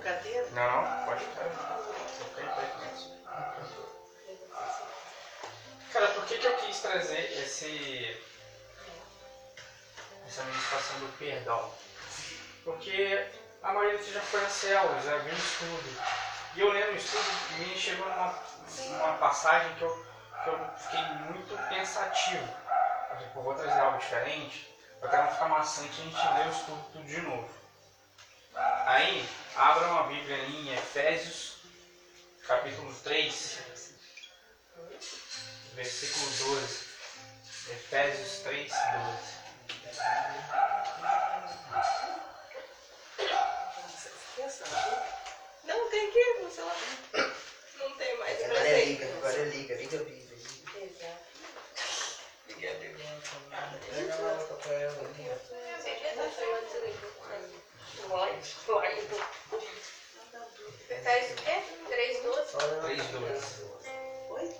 Cadeira. Não, não, pode ficar. Cara, por que, que eu quis trazer esse. essa ministração do perdão? Porque a maioria de vocês já foi a célula, já viu estudo. E eu lendo o estudo, me chegou numa, numa passagem que eu, que eu fiquei muito pensativo. Eu vou trazer algo diferente, eu quero não ficar maçante a gente ler o estudo tudo de novo. Aí, abra uma Bíblia ali em Efésios, capítulo 3, versículo 12. Efésios 3, 12. Não tem que, no celular. Não tem mais Agora é liga, agora é liga, liga a Bíblia. Exato. Liga a Bíblia. Pega lá outra pra ela ali, ó. Sempre tá chamando de livro. Vai, vai. Efésios o? 3, 12? 3, 12. Oi?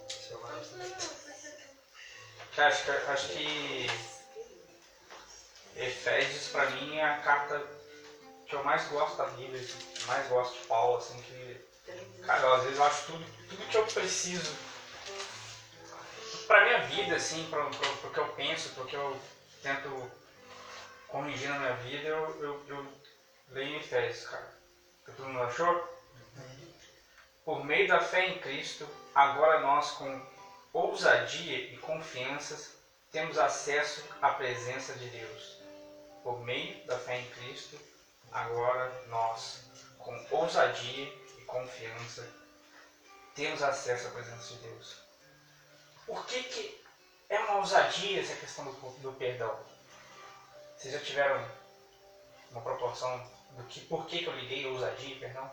Acho que, acho que Efésios pra mim é a carta que eu mais gosto da Bíblia, mais gosto de Paulo, assim, que. Cara, às vezes eu acho tudo, tudo que eu preciso vida, assim, pra, pro que eu penso, pro que eu tento corrigir na minha vida, eu, eu, eu leio em Efésios, cara. Que todo mundo achou? Por meio da fé em Cristo, agora nós com ousadia e confiança temos acesso à presença de Deus. Por meio da fé em Cristo, agora nós, com ousadia e confiança, temos acesso à presença de Deus. Por que, que é uma ousadia essa questão do, do perdão? Vocês já tiveram uma proporção do que, por que, que eu liguei ousadia e perdão?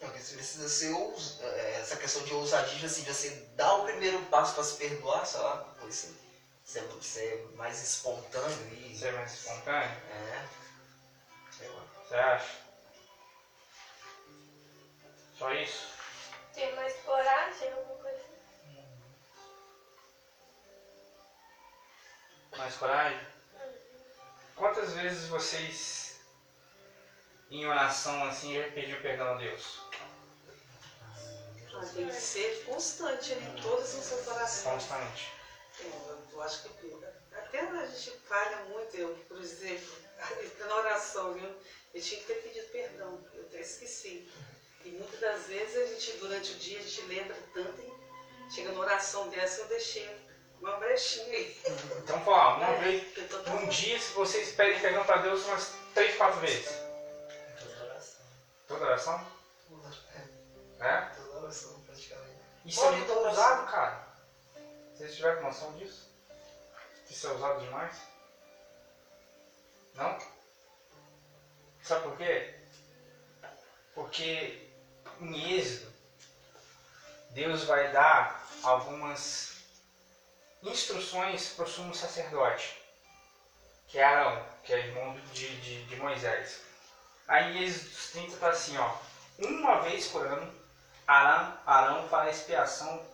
Não, porque você precisa ser é, essa questão de ousadia, assim, de você dar o primeiro passo para se perdoar, sei lá, você, você, você é mais espontâneo e. Ser mais espontâneo? É. Sei lá. Você acha? Só isso? Mais coragem? Quantas vezes vocês, em oração assim, já pediu perdão a Deus? Ah, Tem que ser constante em todas as suas orações. Constante. Eu, eu acho que até a gente falha muito, eu, por exemplo, na oração, viu? Eu tinha que ter pedido perdão, eu até esqueci. E muitas das vezes a gente, durante o dia, a gente lembra tanto e chega na oração dessa, eu deixei uma brechinha aí. Então, falar, uma vez, Porque toda um dia, se vocês pedem perdão para Deus umas três, quatro vezes. Toda oração. Toda oração? É, Né? toda oração, praticamente. Isso é muito ousado, cara. Vocês tiveram noção disso? Isso é ousado demais? Não? Sabe por quê? Porque em Êxodo, Deus vai dar algumas instruções para o sumo sacerdote, que é Arão, que é irmão de, de, de Moisés. Aí em Êxodo 30 está assim, ó. Uma vez por ano, Arão, Arão fará expiação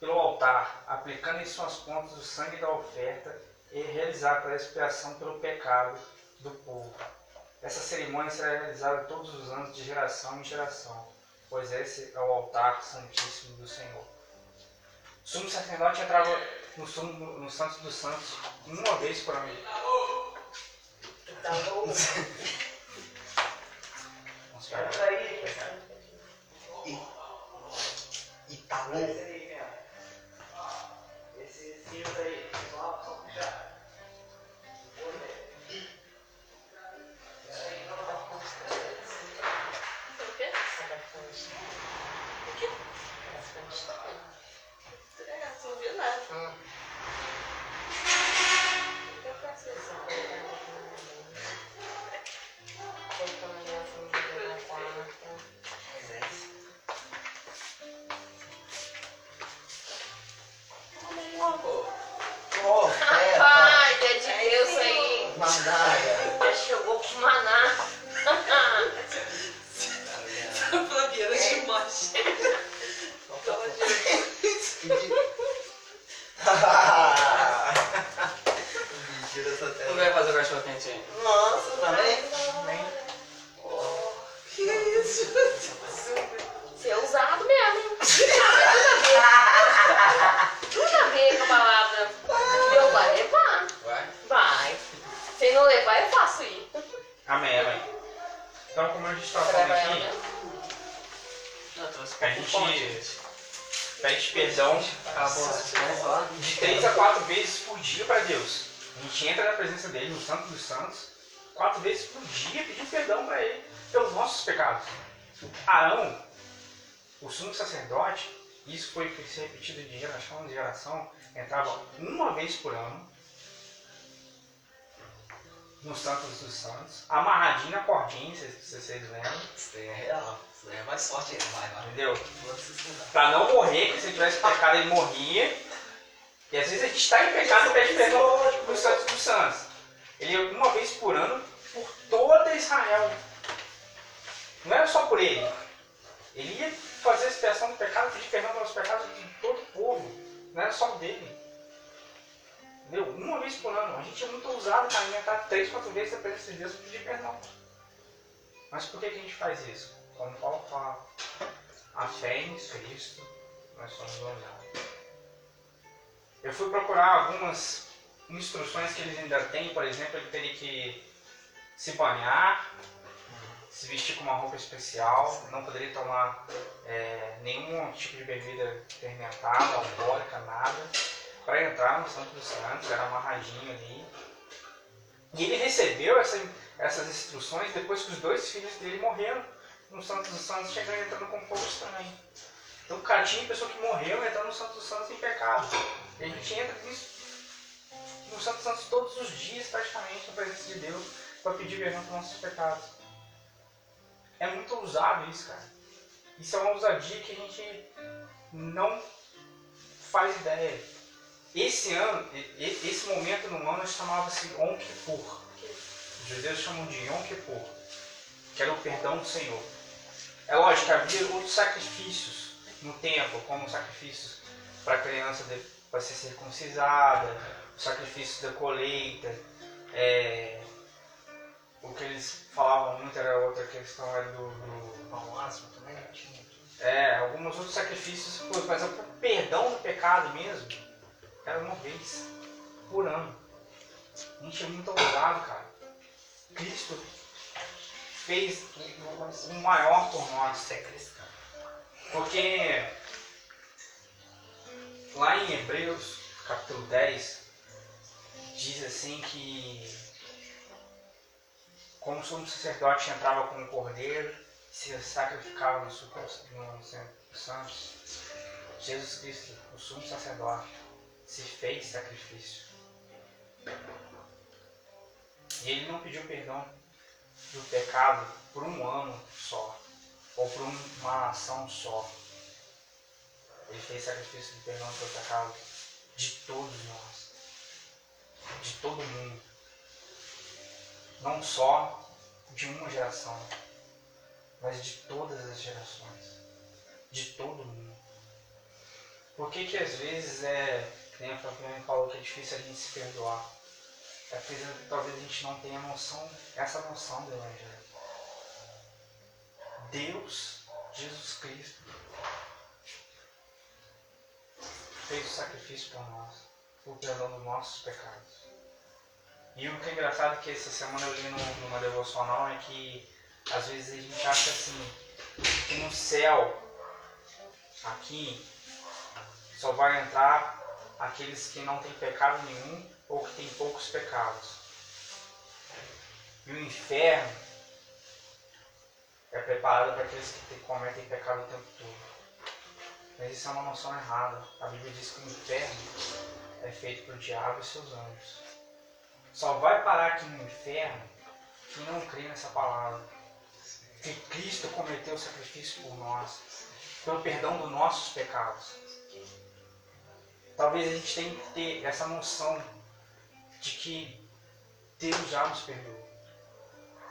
pelo altar, aplicando em suas contas o sangue da oferta e realizar a expiação pelo pecado do povo. Essa cerimônia será realizada todos os anos de geração em geração, pois esse é o altar santíssimo do Senhor. Sumo sacerdote entrava no, sumo, no Santos dos Santos uma vez por ano. Tá bom. aí. Pede perdão de três a quatro vezes por dia para Deus. A gente entra na presença dele, no Santo dos Santos, quatro vezes por dia, pedindo perdão para ele pelos nossos pecados. Arão, o sumo sacerdote, isso foi repetido de geração em geração, entrava uma vez por ano no Santos dos Santos, amarradinho na cordinha, se vocês lembram, Isso daí é real. Isso daí é mais forte ainda. Vai, vai. entendeu? Isso não morrer, que se ele tivesse pecado ele morria. E às vezes a gente está em pecado e pede perdão para os Santos dos Santos. Ele uma vez por ano por toda Israel. Não era só por ele. Ele ia fazer a expiação do pecado, pedir perdão pelos pecados de todo o povo. Não era só dele. Entendeu? Uma vez por ano. A gente é muito ousado para inventar três, quatro vezes a presença de Deus e pedir perdão. Mas por que, que a gente faz isso? Como Paulo fala, a fé em Cristo, nós somos ousados. Eu fui procurar algumas instruções que eles ainda têm, por exemplo, ele teria que se banhar, se vestir com uma roupa especial, não poderia tomar é, nenhum tipo de bebida fermentada, alcoólica, nada, para entrar no Santo dos Santos, era amarradinho ali. E ele recebeu essa- essas instruções depois que os dois filhos dele morreram no Santo dos Santos, chegando entrando com fogo estranho. Então, cara, tinha pessoa que morreu entrando no Santo dos Santos em pecado. E a gente entra no Santo dos Santos todos os dias, praticamente, na presença de Deus, para pedir perdão pelos nossos pecados. É muito ousado isso, cara. Isso é uma ousadia que a gente não faz ideia. Esse ano, esse momento no ano chamava-se Yom Kippur. Os judeus chamam de Yom Kippur, que era o perdão do Senhor. É lógico, havia outros sacrifícios no templo, como sacrifícios para a criança para ser circuncisada, o sacrifício da colheita, é, o que eles falavam muito era outra questão era do, do Pão asma também tinha. é, alguns outros sacrifícios, mas o perdão do pecado mesmo era uma vez por ano. A gente é muito ousado, cara. Cristo fez o- maior por nós. É cristão. Porque lá em Hebreus, capítulo 10, diz assim que como sumo sacerdote entrava com o cordeiro, se sacrificava no no centro dos santos, Jesus Cristo, o sumo sacerdote, se fez sacrifício. E ele não pediu perdão do pecado por um ano só, ou por uma ação só. Ele fez sacrifício de perdão pelo pecado de todos nós, de todo mundo, não só de uma geração, mas de todas as gerações, de todo mundo. Por que que às vezes é, nem a Fabiana falou que é difícil a gente se perdoar? É porque talvez a gente não tenha noção, essa noção do Evangelho. Deus, Jesus Cristo, fez o sacrifício por nós, por perdão dos nossos pecados. E o que é engraçado é que essa semana eu li num- numa devocional é que às vezes a gente acha assim, que no céu, aqui, só vai entrar aqueles que não têm pecado nenhum ou que têm poucos pecados. E o inferno é preparado para aqueles que te- cometem pecado o tempo todo. Mas isso é uma noção errada. A Bíblia diz que o inferno é feito por diabo e seus anjos. Só vai parar aqui no inferno quem não crê nessa palavra. Que Cristo cometeu o sacrifício por nós, pelo perdão dos nossos pecados. Talvez a gente tenha que ter essa noção de que Deus já nos perdoou.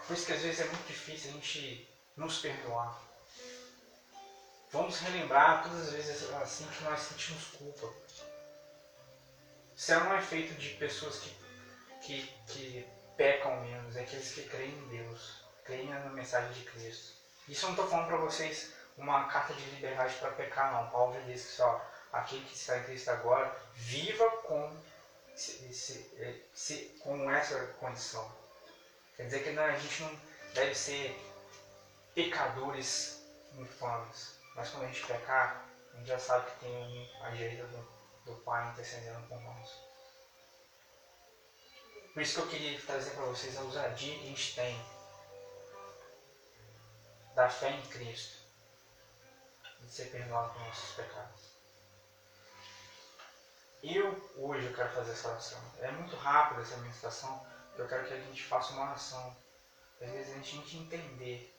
Por isso que às vezes é muito difícil a gente nos perdoar. Vamos relembrar todas as vezes assim que nós sentimos culpa. Céu não é feito de pessoas que, que, que pecam menos, é aqueles que creem em Deus, creem na mensagem de Cristo. Isso eu não estou falando para vocês uma carta de liberdade para pecar, não. Paulo já disse que só aquele que está em Cristo agora viva com, esse- esse- esse- com essa condição. Quer dizer que não, a gente não deve ser pecadores infames. Mas quando a gente pecar, a gente já sabe que tem à direita do, do Pai intercedendo por nós. Por isso que eu queria trazer para vocês a ousadia que a gente tem da fé em Cristo de ser perdoado por nossos pecados. Eu, hoje, eu quero fazer essa oração. É muito rápida essa meditação, eu quero que a gente faça uma oração. Às vezes a gente entender